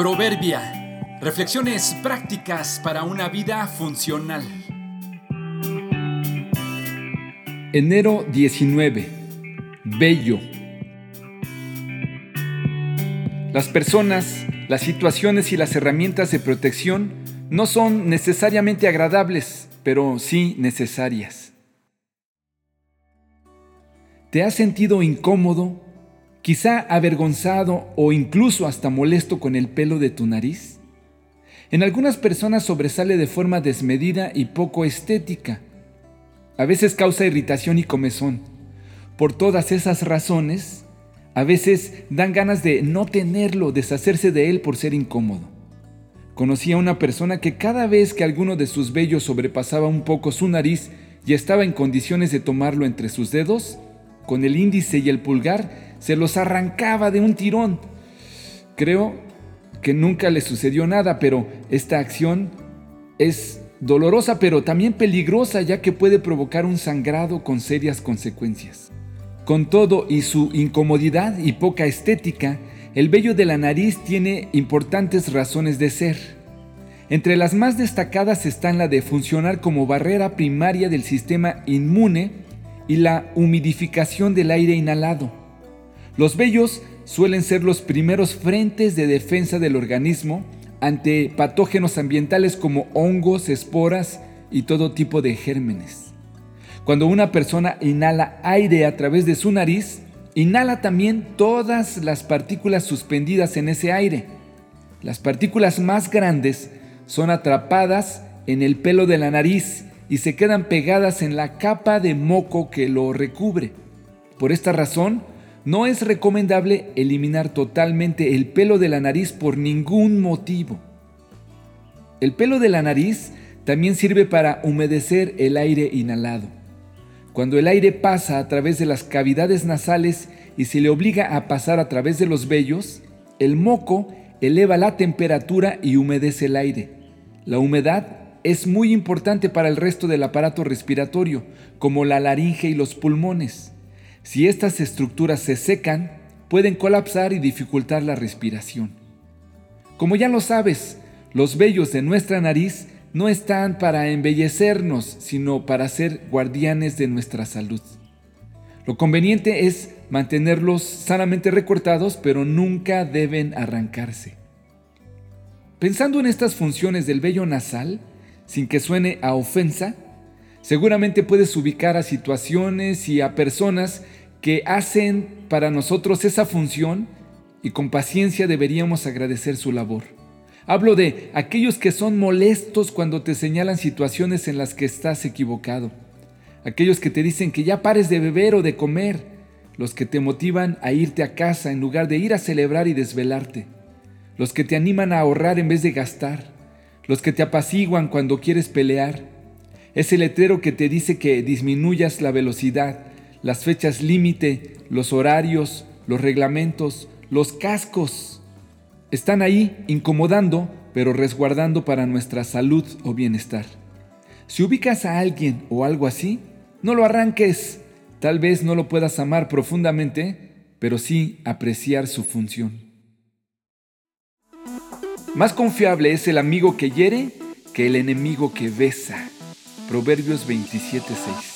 Proverbia. Reflexiones prácticas para una vida funcional. Enero 19. Bello. Las personas, las situaciones y las herramientas de protección no son necesariamente agradables, pero sí necesarias. ¿Te has sentido incómodo quizá avergonzado o incluso hasta molesto con el pelo de tu nariz? En algunas personas sobresale de forma desmedida y poco estética. A veces causa irritación y comezón. Por todas esas razones, a veces dan ganas de no tenerlo, deshacerse de él por ser incómodo. Conocí a una persona que cada vez que alguno de sus vellos sobrepasaba un poco su nariz y estaba en condiciones de tomarlo entre sus dedos, con el índice y el pulgar, se los arrancaba de un tirón. Creo que nunca le sucedió nada, pero esta acción es dolorosa, pero también peligrosa, ya que puede provocar un sangrado con serias consecuencias. Con todo y su incomodidad y poca estética, el vello de la nariz tiene importantes razones de ser. Entre las más destacadas están la de funcionar como barrera primaria del sistema inmune y la humidificación del aire inhalado. Los vellos suelen ser los primeros frentes de defensa del organismo ante patógenos ambientales como hongos, esporas y todo tipo de gérmenes. Cuando una persona inhala aire a través de su nariz, inhala también todas las partículas suspendidas en ese aire. Las partículas más grandes son atrapadas en el pelo de la nariz y se quedan pegadas en la capa de moco que lo recubre. Por esta razón, no es recomendable eliminar totalmente el pelo de la nariz por ningún motivo. El pelo de la nariz también sirve para humedecer el aire inhalado. Cuando el aire pasa a través de las cavidades nasales y se le obliga a pasar a través de los vellos, el moco eleva la temperatura y humedece el aire. La humedad es muy importante para el resto del aparato respiratorio, como la laringe y los pulmones. Si estas estructuras se secan, pueden colapsar y dificultar la respiración. Como ya lo sabes, los vellos de nuestra nariz no están para embellecernos, sino para ser guardianes de nuestra salud. Lo conveniente es mantenerlos sanamente recortados, pero nunca deben arrancarse. Pensando en estas funciones del vello nasal, sin que suene a ofensa, Seguramente puedes ubicar a situaciones y a personas que hacen para nosotros esa función y con paciencia deberíamos agradecer su labor. Hablo de aquellos que son molestos cuando te señalan situaciones en las que estás equivocado. Aquellos que te dicen que ya pares de beber o de comer. Los que te motivan a irte a casa en lugar de ir a celebrar y desvelarte. Los que te animan a ahorrar en vez de gastar. Los que te apaciguan cuando quieres pelear ese letrero que te dice que disminuyas la velocidad, las fechas límite, los horarios, los reglamentos, los cascos. Están ahí incomodando, pero resguardando para nuestra salud o bienestar. Si ubicas a alguien o algo así, no lo arranques. Tal vez no lo puedas amar profundamente, pero sí apreciar su función. Más confiable es el amigo que hiere que el enemigo que besa. Proverbios 27:6.